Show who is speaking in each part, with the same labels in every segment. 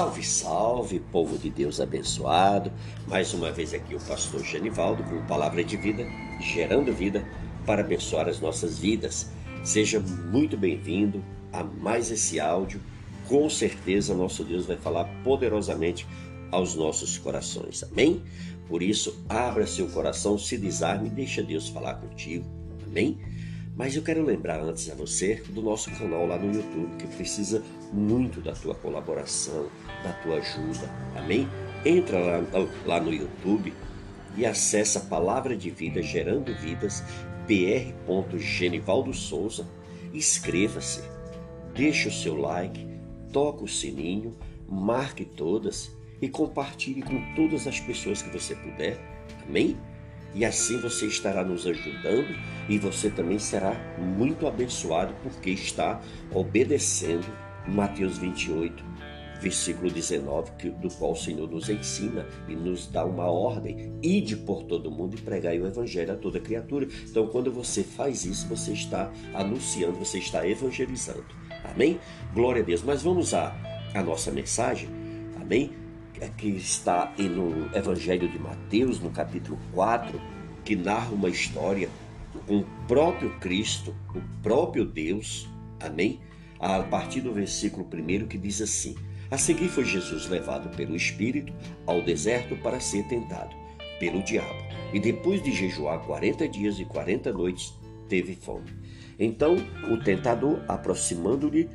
Speaker 1: Salve, salve, povo de Deus abençoado. Mais uma vez aqui o pastor Genivaldo com palavra de vida, gerando vida para abençoar as nossas vidas. Seja muito bem-vindo a mais esse áudio. Com certeza nosso Deus vai falar poderosamente aos nossos corações. Amém? Por isso, abra seu coração, se desarme e deixa Deus falar contigo. Amém? Mas eu quero lembrar antes a você do nosso canal lá no YouTube, que precisa muito da tua colaboração, da tua ajuda. Amém? Entra lá, lá no YouTube e acessa a Palavra de Vida Gerando Vidas, pr.genivaldo Souza. Inscreva-se, deixe o seu like, toque o sininho, marque todas e compartilhe com todas as pessoas que você puder. Amém? E assim você estará nos ajudando e você também será muito abençoado porque está obedecendo Mateus 28, versículo 19, do qual o Senhor nos ensina e nos dá uma ordem: ide por todo mundo e pregai o evangelho a toda criatura. Então, quando você faz isso, você está anunciando, você está evangelizando. Amém? Glória a Deus. Mas vamos à, à nossa mensagem. Amém? É que está no Evangelho de Mateus, no capítulo 4, que narra uma história com o próprio Cristo, o próprio Deus, amém? A partir do versículo 1 que diz assim: A seguir foi Jesus levado pelo Espírito ao deserto para ser tentado pelo diabo. E depois de jejuar 40 dias e 40 noites, teve fome. Então o tentador, aproximando-lhe,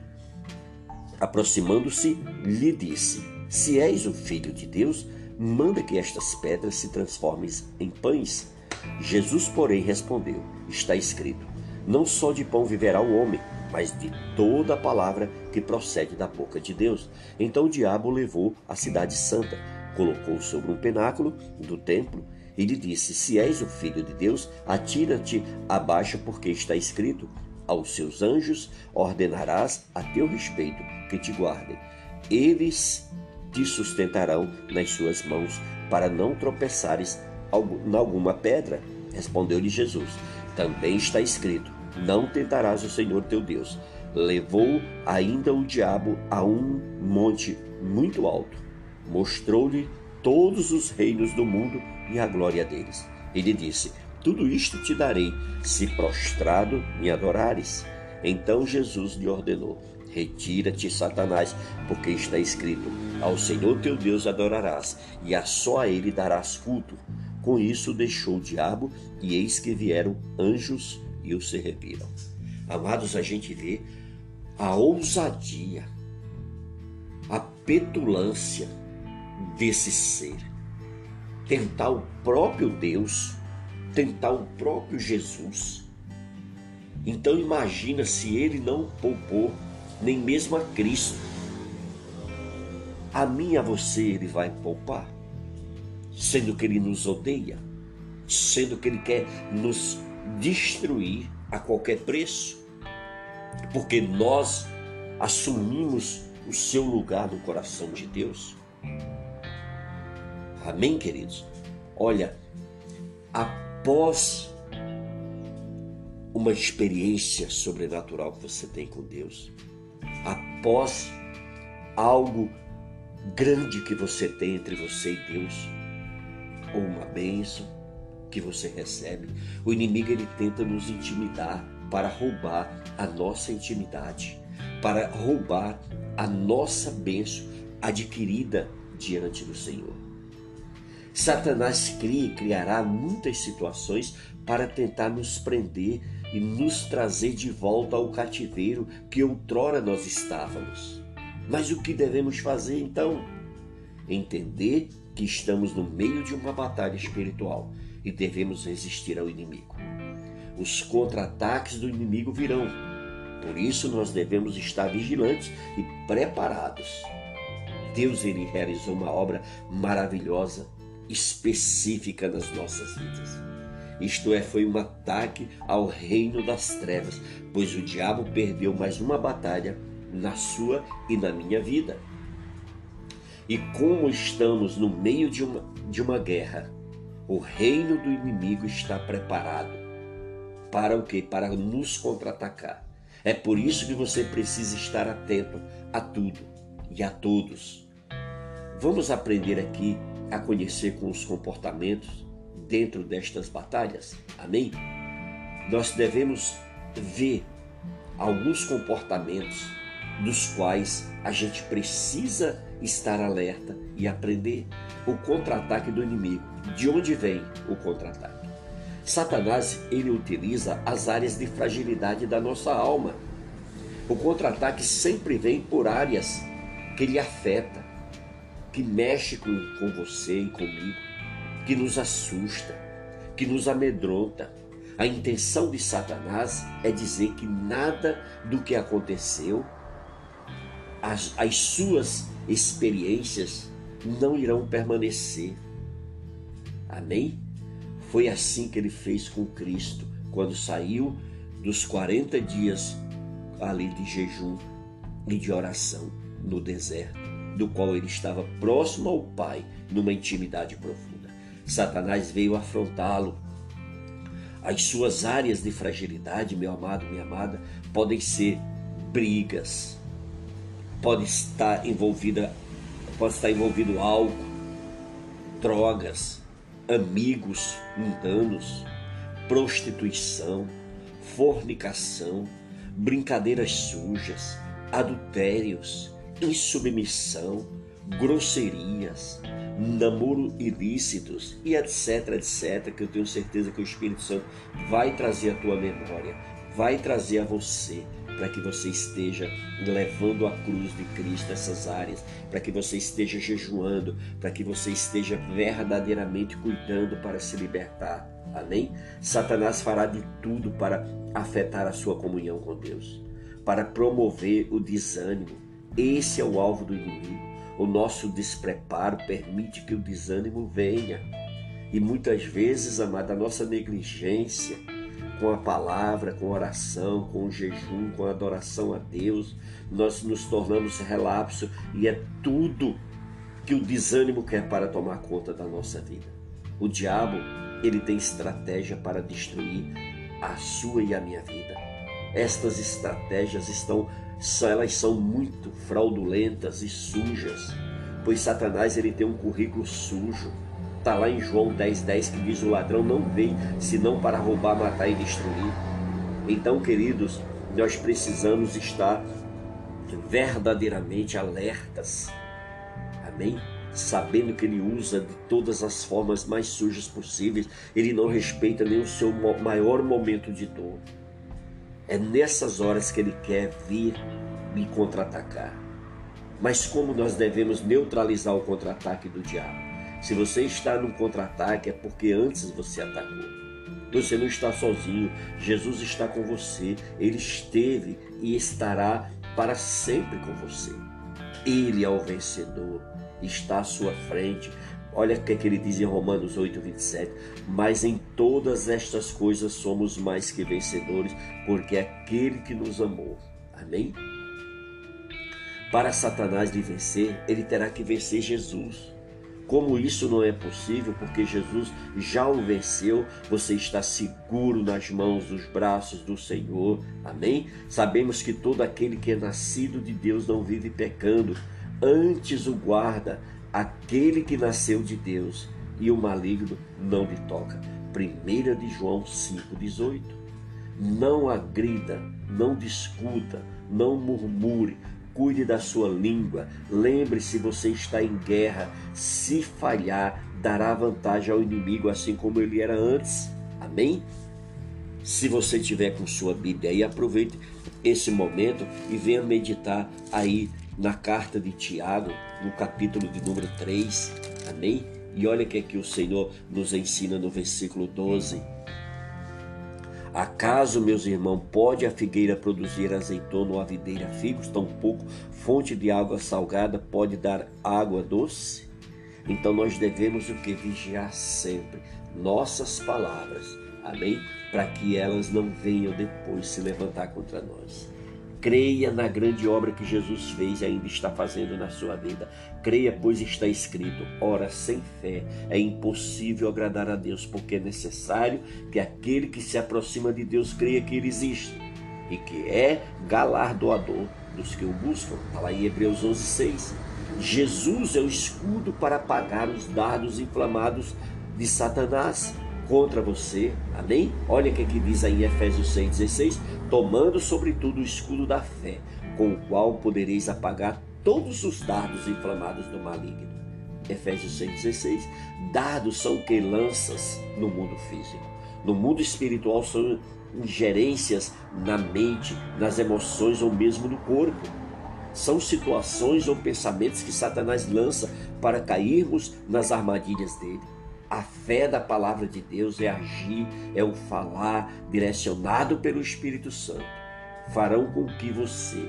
Speaker 1: aproximando-se, lhe disse: se és o filho de Deus, manda que estas pedras se transformem em pães. Jesus, porém, respondeu: Está escrito: Não só de pão viverá o homem, mas de toda a palavra que procede da boca de Deus. Então o diabo levou a cidade santa, colocou sobre um penáculo do templo e lhe disse: Se és o filho de Deus, atira-te abaixo, porque está escrito: Aos seus anjos ordenarás a teu respeito que te guardem. Eles te sustentarão nas suas mãos, para não tropeçares em alguma pedra. Respondeu-lhe Jesus: Também está escrito: Não tentarás o Senhor teu Deus. Levou ainda o diabo a um monte muito alto, mostrou-lhe todos os reinos do mundo e a glória deles. Ele disse: Tudo isto te darei, se prostrado me adorares. Então Jesus lhe ordenou: Retira-te, Satanás, porque está escrito: Ao Senhor teu Deus adorarás, e a só a ele darás culto. Com isso deixou o diabo, e eis que vieram anjos e o serviram. Amados, a gente vê a ousadia, a petulância desse ser. Tentar o próprio Deus, tentar o próprio Jesus. Então imagina se ele não poupou nem mesmo a Cristo. A mim e a você ele vai poupar, sendo que ele nos odeia, sendo que ele quer nos destruir a qualquer preço, porque nós assumimos o seu lugar no coração de Deus. Amém, queridos? Olha, após uma experiência sobrenatural que você tem com Deus, após algo grande que você tem entre você e Deus, ou uma bênção que você recebe, o inimigo ele tenta nos intimidar para roubar a nossa intimidade, para roubar a nossa bênção adquirida diante do Senhor. Satanás cria e criará muitas situações para tentar nos prender e nos trazer de volta ao cativeiro que outrora nós estávamos. Mas o que devemos fazer então? Entender que estamos no meio de uma batalha espiritual e devemos resistir ao inimigo. Os contra-ataques do inimigo virão, por isso nós devemos estar vigilantes e preparados. Deus ele realizou uma obra maravilhosa, específica nas nossas vidas. Isto é, foi um ataque ao reino das trevas, pois o diabo perdeu mais uma batalha na sua e na minha vida. E como estamos no meio de uma, de uma guerra, o reino do inimigo está preparado para o que? Para nos contra-atacar. É por isso que você precisa estar atento a tudo e a todos. Vamos aprender aqui a conhecer com os comportamentos dentro destas batalhas. Amém? Nós devemos ver alguns comportamentos dos quais a gente precisa estar alerta e aprender o contra-ataque do inimigo. De onde vem o contra-ataque? Satanás, ele utiliza as áreas de fragilidade da nossa alma. O contra-ataque sempre vem por áreas que lhe afeta, que mexe com, com você e comigo, que nos assusta, que nos amedronta. A intenção de Satanás é dizer que nada do que aconteceu, as, as suas experiências não irão permanecer. Amém? Foi assim que ele fez com Cristo, quando saiu dos 40 dias ali de jejum e de oração no deserto, do qual ele estava próximo ao Pai, numa intimidade profunda. Satanás veio afrontá-lo. As suas áreas de fragilidade, meu amado, minha amada, podem ser brigas, pode estar envolvida, pode estar envolvido álcool, drogas, amigos mundanos, prostituição, fornicação, brincadeiras sujas, adultérios, insubmissão, grosserias, namoro ilícitos e etc, etc, que eu tenho certeza que o Espírito Santo vai trazer à tua memória, vai trazer a você para que você esteja levando a cruz de Cristo essas áreas, para que você esteja jejuando, para que você esteja verdadeiramente cuidando para se libertar. Amém? Satanás fará de tudo para afetar a sua comunhão com Deus, para promover o desânimo. Esse é o alvo do inimigo. O nosso despreparo permite que o desânimo venha. E muitas vezes, amada, a nossa negligência, com a palavra, com a oração, com o jejum, com a adoração a Deus, nós nos tornamos relapso e é tudo que o desânimo quer para tomar conta da nossa vida. O diabo, ele tem estratégia para destruir a sua e a minha vida. Estas estratégias estão elas são muito fraudulentas e sujas, pois Satanás ele tem um currículo sujo Está lá em João 10,10 10, que diz: O ladrão não vem senão para roubar, matar e destruir. Então, queridos, nós precisamos estar verdadeiramente alertas. Amém? Sabendo que ele usa de todas as formas mais sujas possíveis, ele não respeita nem o seu maior momento de dor. É nessas horas que ele quer vir me contra-atacar. Mas como nós devemos neutralizar o contra-ataque do diabo? Se você está no contra-ataque, é porque antes você atacou. Você não está sozinho, Jesus está com você, Ele esteve e estará para sempre com você. Ele é o vencedor, está à sua frente. Olha o que, é que ele diz em Romanos 8, 27. Mas em todas estas coisas somos mais que vencedores, porque é aquele que nos amou. Amém? Para Satanás lhe vencer, ele terá que vencer Jesus. Como isso não é possível, porque Jesus já o venceu, você está seguro nas mãos, dos braços do Senhor. Amém? Sabemos que todo aquele que é nascido de Deus não vive pecando, antes o guarda aquele que nasceu de Deus, e o maligno não lhe toca. 1 de João 5,18. Não agrida, não discuta, não murmure, Cuide da sua língua. Lembre-se, você está em guerra. Se falhar, dará vantagem ao inimigo, assim como ele era antes. Amém? Se você tiver com sua Bíblia aí, aproveite esse momento e venha meditar aí na carta de Tiago, no capítulo de número 3. Amém? E olha o que, é que o Senhor nos ensina no versículo 12. Acaso, meus irmãos, pode a figueira produzir azeitona ou a videira figos? Tampouco fonte de água salgada pode dar água doce? Então nós devemos o que? Vigiar sempre nossas palavras, amém? Para que elas não venham depois se levantar contra nós. Creia na grande obra que Jesus fez e ainda está fazendo na sua vida. Creia, pois está escrito: ora, sem fé é impossível agradar a Deus, porque é necessário que aquele que se aproxima de Deus creia que Ele existe e que é galardoador dos que o buscam. Está lá em Hebreus 11, 6. Jesus é o escudo para apagar os dardos inflamados de Satanás contra você. Amém? Olha o que, que diz aí em Efésios 6,16: tomando sobretudo o escudo da fé, com o qual podereis apagar todos os dardos inflamados do maligno. Efésios 6,16. Dardos são que lanças no mundo físico. No mundo espiritual são ingerências na mente, nas emoções ou mesmo no corpo. São situações ou pensamentos que Satanás lança para cairmos nas armadilhas dele. A fé da palavra de Deus é agir, é o falar direcionado pelo Espírito Santo. Farão com que você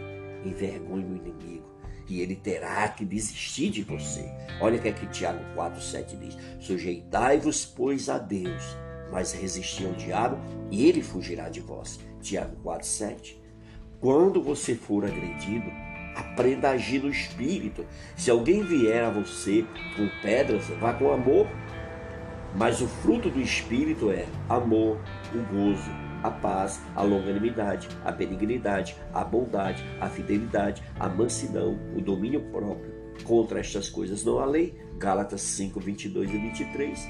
Speaker 1: envergonhe o inimigo e ele terá que desistir de você. Olha o que é que Tiago 4,7 diz: Sujeitai-vos, pois, a Deus, mas resisti ao diabo e ele fugirá de vós. Tiago 4,7. Quando você for agredido, aprenda a agir no espírito. Se alguém vier a você com pedras, vá com amor. Mas o fruto do espírito é amor, o gozo, a paz, a longanimidade, a benignidade, a bondade, a fidelidade, a mansidão, o domínio próprio. Contra estas coisas não há lei. Gálatas 5, 22 e 23.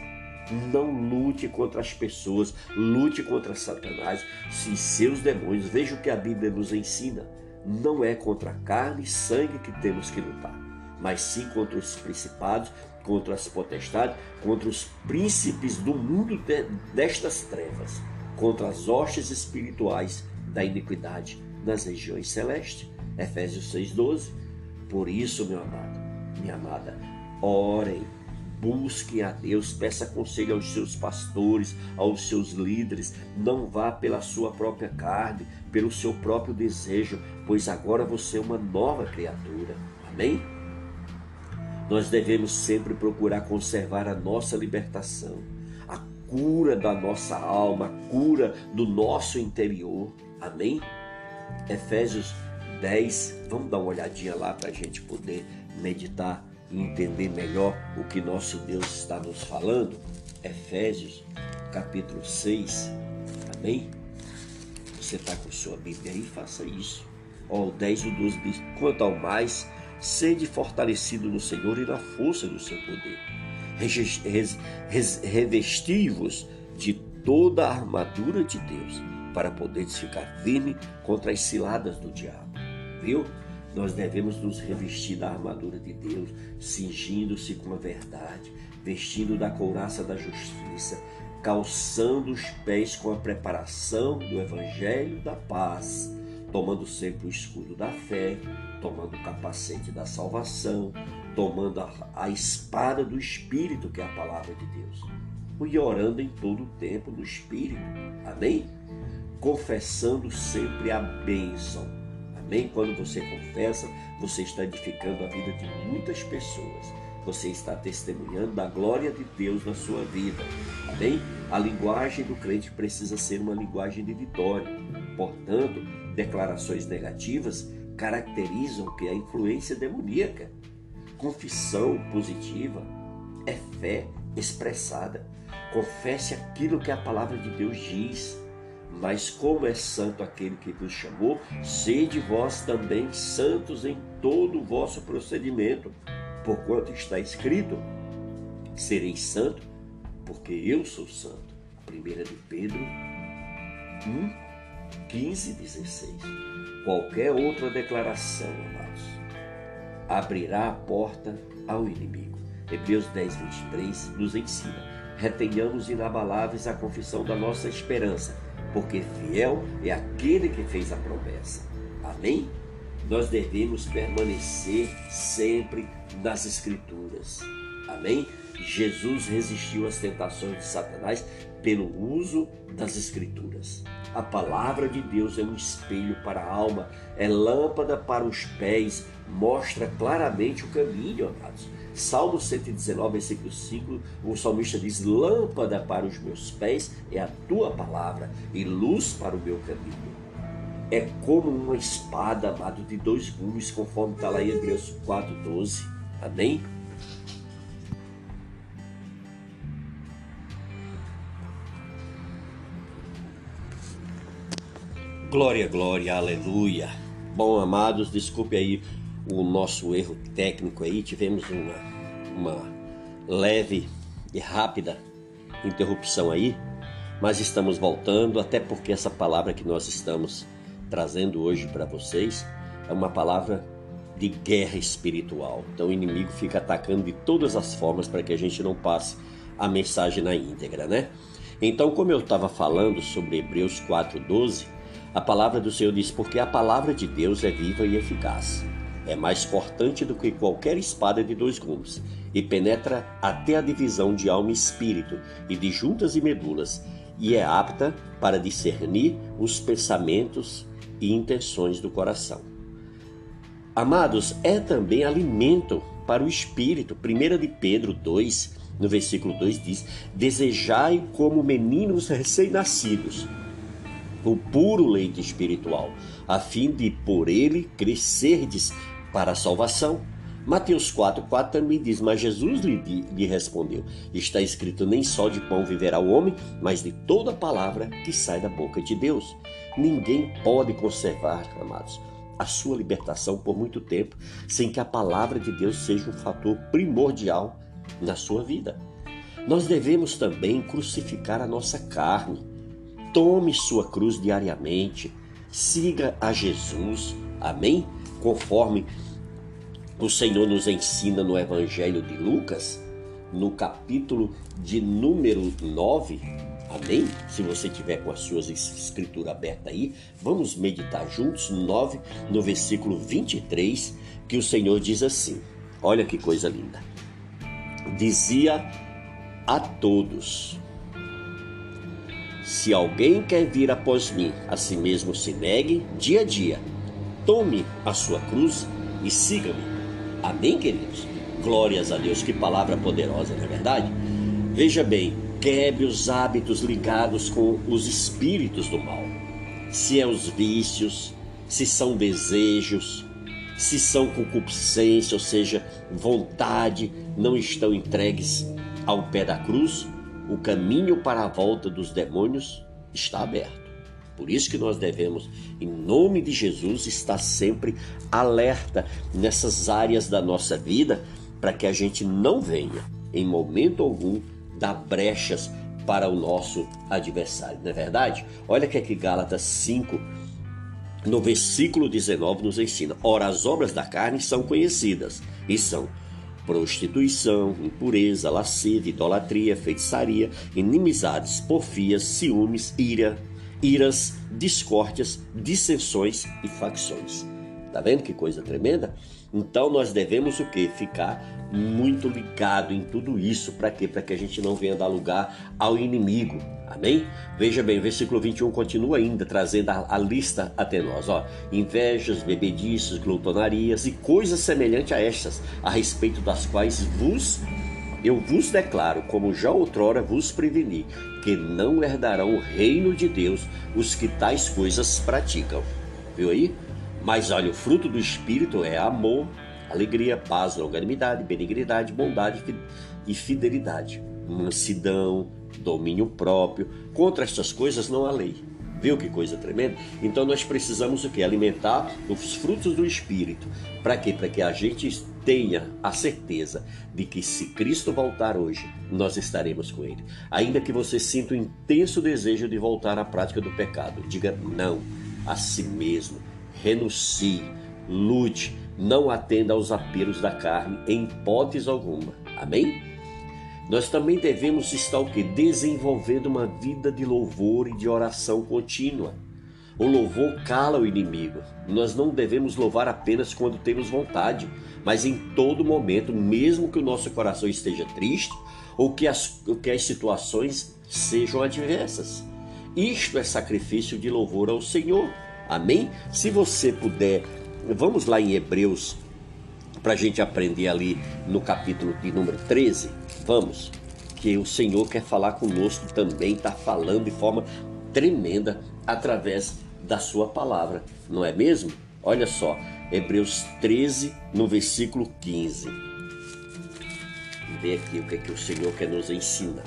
Speaker 1: Não lute contra as pessoas, lute contra Satanás e seus demônios. Veja o que a Bíblia nos ensina. Não é contra carne e sangue que temos que lutar, mas sim contra os principados, contra as potestades, contra os príncipes do mundo de, destas trevas contra as hostes espirituais da iniquidade nas regiões celestes. Efésios 6,12. Por isso, meu amado, minha amada, orem, busquem a Deus, peça conselho aos seus pastores, aos seus líderes. Não vá pela sua própria carne, pelo seu próprio desejo, pois agora você é uma nova criatura. Amém? Nós devemos sempre procurar conservar a nossa libertação cura da nossa alma, cura do nosso interior. Amém? Efésios 10, vamos dar uma olhadinha lá para a gente poder meditar e entender melhor o que nosso Deus está nos falando. Efésios capítulo 6, amém? Você está com sua Bíblia aí? Faça isso. Ó, o 10 e o 12 diz: Quanto ao mais, sede fortalecido no Senhor e na força do seu poder revesti-vos de toda a armadura de Deus, para poderes ficar firme contra as ciladas do diabo. Viu? Nós devemos nos revestir da armadura de Deus, cingindo-se com a verdade, vestindo da couraça da justiça, calçando os pés com a preparação do evangelho da paz, tomando sempre o escudo da fé, tomando o capacete da salvação, tomando a, a espada do Espírito, que é a palavra de Deus, e orando em todo o tempo no Espírito. Amém? Confessando sempre a bênção. Amém? Quando você confessa, você está edificando a vida de muitas pessoas. Você está testemunhando da glória de Deus na sua vida. Amém? A linguagem do crente precisa ser uma linguagem de vitória. Portanto, declarações negativas caracterizam que a influência demoníaca Confissão positiva é fé expressada. Confesse aquilo que a palavra de Deus diz. Mas como é santo aquele que vos chamou, sede vós também santos em todo o vosso procedimento, porquanto está escrito: sereis santo, porque eu sou santo. 1 de Pedro 1, 15, 16. Qualquer outra declaração, amados, abrirá a porta ao inimigo. Hebreus 10, 23 nos ensina: retenhamos inabaláveis a confissão da nossa esperança, porque fiel é aquele que fez a promessa. Amém? Nós devemos permanecer sempre nas Escrituras. Amém? Jesus resistiu às tentações de Satanás pelo uso das Escrituras. A palavra de Deus é um espelho para a alma, é lâmpada para os pés, mostra claramente o caminho, amados. Salmo 119, versículo 5, o salmista diz: Lâmpada para os meus pés é a tua palavra e luz para o meu caminho. É como uma espada, amado, de dois gumes, conforme está lá em Hebreus 4,12. Amém? Glória, glória, aleluia. Bom, amados, desculpe aí o nosso erro técnico aí, tivemos uma, uma leve e rápida interrupção aí, mas estamos voltando, até porque essa palavra que nós estamos trazendo hoje para vocês é uma palavra de guerra espiritual. Então o inimigo fica atacando de todas as formas para que a gente não passe a mensagem na íntegra, né? Então, como eu estava falando sobre Hebreus 4:12, a palavra do Senhor diz: "Porque a palavra de Deus é viva e eficaz, é mais cortante do que qualquer espada de dois gumes, e penetra até a divisão de alma e espírito, e de juntas e medulas, e é apta para discernir os pensamentos e intenções do coração." Amados, é também alimento para o espírito. 1 de Pedro 2, no versículo 2 diz: Desejai como meninos recém-nascidos o puro leite espiritual, a fim de por ele crescerdes para a salvação. Mateus 4, 4 também diz: Mas Jesus lhe, lhe respondeu: Está escrito, nem só de pão viverá o homem, mas de toda palavra que sai da boca de Deus. Ninguém pode conservar, amados, a sua libertação por muito tempo, sem que a palavra de Deus seja um fator primordial na sua vida. Nós devemos também crucificar a nossa carne. Tome sua cruz diariamente, siga a Jesus, amém? Conforme o Senhor nos ensina no Evangelho de Lucas, no capítulo de número 9, Amém? Se você tiver com as suas escrituras abertas aí, vamos meditar juntos no 9, no versículo 23, que o Senhor diz assim: Olha que coisa linda. Dizia a todos: Se alguém quer vir após mim, a si mesmo se negue dia a dia, tome a sua cruz e siga-me. Amém, queridos? Glórias a Deus, que palavra poderosa, não é verdade? Veja bem, Quebre os hábitos ligados com os espíritos do mal. Se é os vícios, se são desejos, se são concupiscência, ou seja, vontade, não estão entregues ao pé da cruz, o caminho para a volta dos demônios está aberto. Por isso que nós devemos, em nome de Jesus, estar sempre alerta nessas áreas da nossa vida, para que a gente não venha, em momento algum, dá brechas para o nosso adversário, não é verdade? Olha que aqui Gálatas 5, no versículo 19, nos ensina: Ora, as obras da carne são conhecidas e são prostituição, impureza, lascívia, idolatria, feitiçaria, inimizades, porfias, ciúmes, ira, iras, discórdias, dissensões e facções. Tá vendo que coisa tremenda? Então nós devemos o que? Ficar muito ligado em tudo isso. Para quê? Para que a gente não venha dar lugar ao inimigo. Amém? Veja bem, versículo 21 continua ainda trazendo a, a lista até nós. Ó, invejas, bebediços, glutonarias e coisas semelhantes a estas, a respeito das quais vos eu vos declaro, como já outrora vos preveni, que não herdarão o reino de Deus os que tais coisas praticam. Viu aí? Mas olha, o fruto do Espírito é amor, alegria, paz, longanimidade, benignidade, bondade e fidelidade, mansidão, domínio próprio. Contra estas coisas não há lei. Viu que coisa tremenda? Então nós precisamos o que? Alimentar os frutos do Espírito. Para quê? Para que a gente tenha a certeza de que se Cristo voltar hoje, nós estaremos com Ele. Ainda que você sinta o um intenso desejo de voltar à prática do pecado, diga não a si mesmo renuncie, lute, não atenda aos apelos da carne em hipótese alguma. Amém? Nós também devemos estar o que? Desenvolvendo uma vida de louvor e de oração contínua. O louvor cala o inimigo. Nós não devemos louvar apenas quando temos vontade, mas em todo momento, mesmo que o nosso coração esteja triste ou que as, que as situações sejam adversas. Isto é sacrifício de louvor ao Senhor. Amém? Se você puder, vamos lá em Hebreus para a gente aprender ali no capítulo de número 13. Vamos, que o Senhor quer falar conosco também, está falando de forma tremenda através da sua palavra, não é mesmo? Olha só, Hebreus 13, no versículo 15. Vê aqui o que, é que o Senhor quer nos ensinar.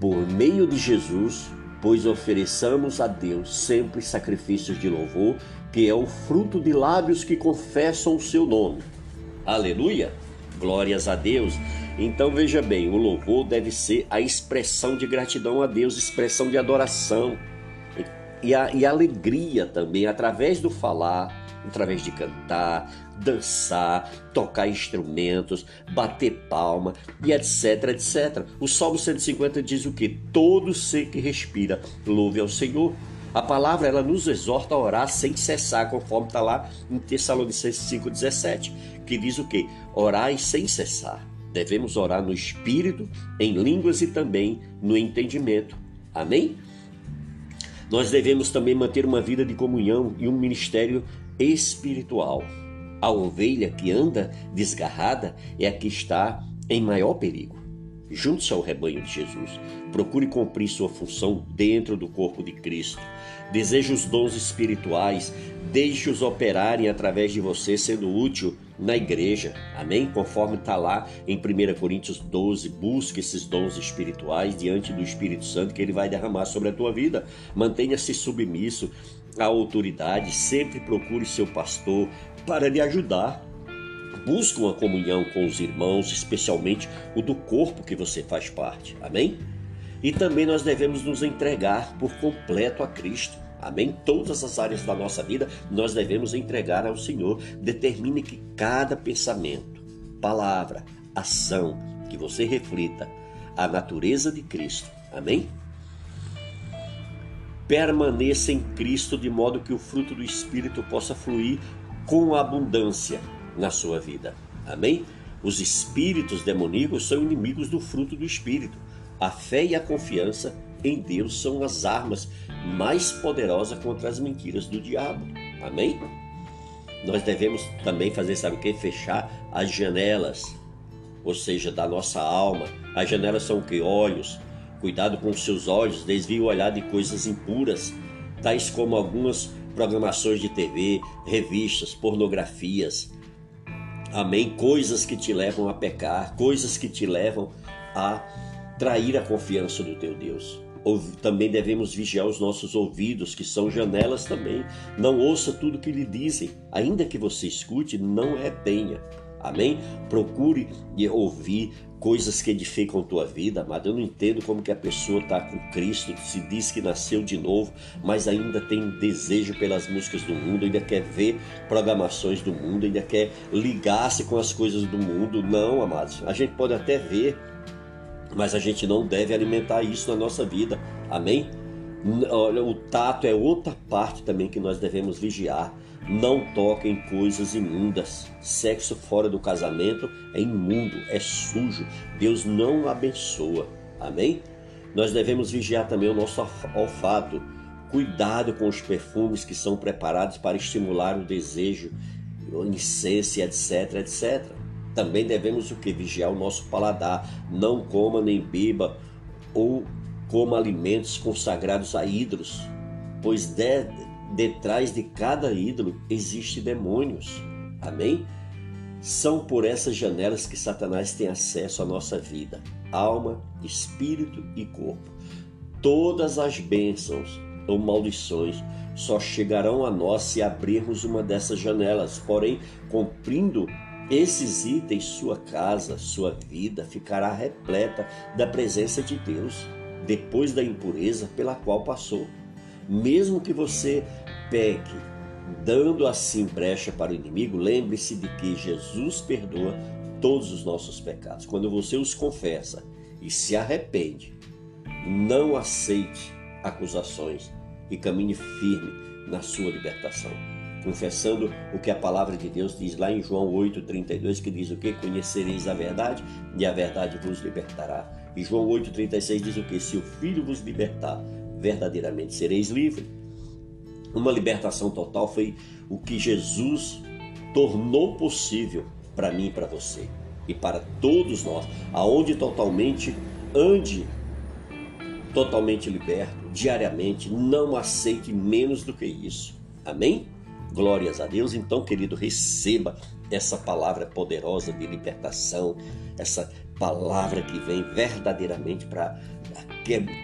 Speaker 1: Por meio de Jesus, pois ofereçamos a Deus sempre sacrifícios de louvor, que é o fruto de lábios que confessam o seu nome. Aleluia! Glórias a Deus. Então veja bem, o louvor deve ser a expressão de gratidão a Deus, expressão de adoração e, a, e alegria também, através do falar, através de cantar, dançar, tocar instrumentos, bater palma e etc, etc. O Salmo 150 diz o que? Todo ser que respira, louve ao Senhor. A palavra ela nos exorta a orar sem cessar, conforme está lá em Tessalonicenses 5,17, que diz o que? Orai sem cessar. Devemos orar no espírito, em línguas e também no entendimento. Amém? Nós devemos também manter uma vida de comunhão e um ministério espiritual. A ovelha que anda desgarrada é a que está em maior perigo. Junte-se ao rebanho de Jesus. Procure cumprir sua função dentro do corpo de Cristo. Deseje os dons espirituais. Deixe-os operarem através de você, sendo útil na igreja. Amém? Conforme está lá em 1 Coríntios 12. Busque esses dons espirituais diante do Espírito Santo que ele vai derramar sobre a tua vida. Mantenha-se submisso à autoridade. Sempre procure seu pastor para lhe ajudar busca uma comunhão com os irmãos, especialmente o do corpo que você faz parte. Amém? E também nós devemos nos entregar por completo a Cristo. Amém? Todas as áreas da nossa vida nós devemos entregar ao Senhor. Determine que cada pensamento, palavra, ação que você reflita a natureza de Cristo. Amém? Permaneça em Cristo de modo que o fruto do Espírito possa fluir com abundância na sua vida. Amém? Os espíritos demoníacos são inimigos do fruto do Espírito. A fé e a confiança em Deus são as armas mais poderosas contra as mentiras do diabo. Amém? Nós devemos também fazer, sabe o que? Fechar as janelas, ou seja, da nossa alma. As janelas são o que? Olhos. Cuidado com os seus olhos, desvie o olhar de coisas impuras, tais como algumas programações de TV, revistas, pornografias, Amém? Coisas que te levam a pecar, coisas que te levam a trair a confiança do teu Deus. Também devemos vigiar os nossos ouvidos, que são janelas também. Não ouça tudo que lhe dizem, ainda que você escute, não retenha. Amém? Procure ouvir coisas que edificam tua vida, amado. Eu não entendo como que a pessoa está com Cristo, se diz que nasceu de novo, mas ainda tem desejo pelas músicas do mundo, ainda quer ver programações do mundo, ainda quer ligar-se com as coisas do mundo. Não, amados. A gente pode até ver, mas a gente não deve alimentar isso na nossa vida. Amém? Olha, o tato é outra parte também que nós devemos vigiar. Não toquem coisas imundas. Sexo fora do casamento é imundo, é sujo. Deus não abençoa. Amém? Nós devemos vigiar também o nosso olfato. Cuidado com os perfumes que são preparados para estimular o desejo, incenso, etc, etc. Também devemos o que? Vigiar o nosso paladar. Não coma nem beba ou coma alimentos consagrados a ídolos, pois de, detrás de cada ídolo existe demônios. Amém? São por essas janelas que Satanás tem acesso à nossa vida, alma, espírito e corpo. Todas as bênçãos ou maldições só chegarão a nós se abrirmos uma dessas janelas. Porém, cumprindo esses itens, sua casa, sua vida ficará repleta da presença de Deus depois da impureza pela qual passou. Mesmo que você peque, dando assim brecha para o inimigo, lembre-se de que Jesus perdoa todos os nossos pecados. Quando você os confessa e se arrepende, não aceite acusações e caminhe firme na sua libertação. Confessando o que a palavra de Deus diz lá em João 8,32, que diz o que? Conhecereis a verdade e a verdade vos libertará. E João 8,36 diz o que? Se o Filho vos libertar, verdadeiramente sereis livres. Uma libertação total foi o que Jesus tornou possível para mim e para você e para todos nós, aonde totalmente ande totalmente liberto, diariamente, não aceite menos do que isso. Amém? Glórias a Deus. Então, querido, receba essa palavra poderosa de libertação, essa palavra que vem verdadeiramente para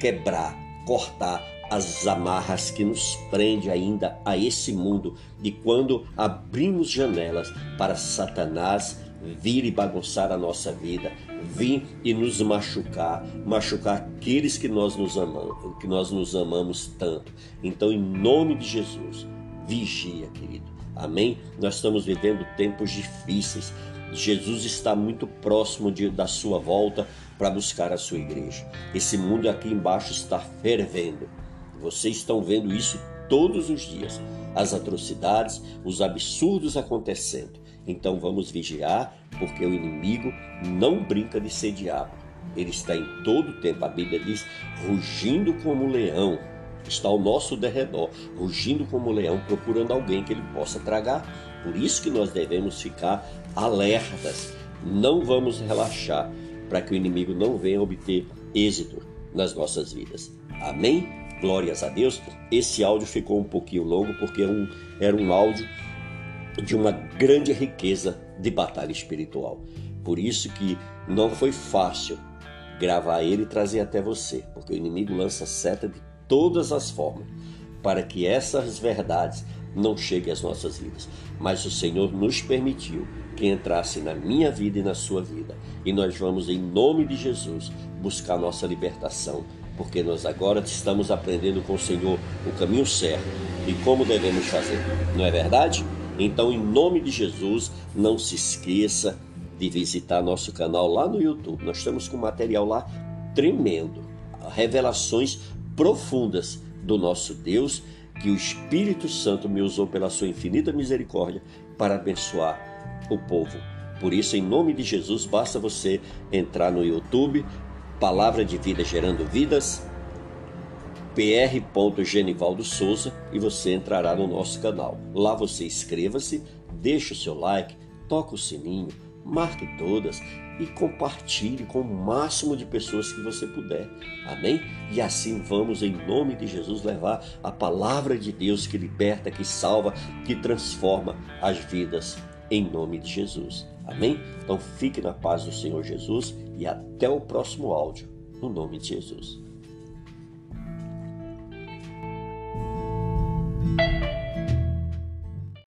Speaker 1: quebrar cortar as amarras que nos prende ainda a esse mundo e quando abrimos janelas para Satanás vir e bagunçar a nossa vida, vir e nos machucar, machucar aqueles que nós nos amamos, que nós nos amamos tanto. Então, em nome de Jesus, vigia, querido. Amém? Nós estamos vivendo tempos difíceis. Jesus está muito próximo de, da sua volta para buscar a sua igreja. Esse mundo aqui embaixo está fervendo. Vocês estão vendo isso todos os dias. As atrocidades, os absurdos acontecendo. Então vamos vigiar, porque o inimigo não brinca de ser diabo. Ele está em todo o tempo, a Bíblia diz, rugindo como leão. Está ao nosso derredor, rugindo como leão, procurando alguém que ele possa tragar. Por isso que nós devemos ficar alertas. Não vamos relaxar para que o inimigo não venha obter êxito nas nossas vidas. Amém? Glórias a Deus. Esse áudio ficou um pouquinho longo porque era um áudio de uma grande riqueza de batalha espiritual. Por isso que não foi fácil gravar ele e trazer até você, porque o inimigo lança seta de todas as formas para que essas verdades não cheguem às nossas vidas. Mas o Senhor nos permitiu que entrasse na minha vida e na sua vida. E nós vamos, em nome de Jesus, buscar nossa libertação, porque nós agora estamos aprendendo com o Senhor o caminho certo e como devemos fazer. Não é verdade? Então, em nome de Jesus, não se esqueça de visitar nosso canal lá no YouTube. Nós estamos com material lá tremendo, revelações profundas do nosso Deus, que o Espírito Santo me usou pela sua infinita misericórdia para abençoar o povo. Por isso, em nome de Jesus, basta você entrar no YouTube, Palavra de Vida Gerando Vidas, pr.genivaldo Souza e você entrará no nosso canal. Lá você inscreva-se, deixe o seu like, toque o sininho, marque todas e compartilhe com o máximo de pessoas que você puder. Amém? E assim vamos, em nome de Jesus, levar a palavra de Deus que liberta, que salva, que transforma as vidas, em nome de Jesus. Amém? Então fique na paz do Senhor Jesus e até o próximo áudio, no nome de Jesus.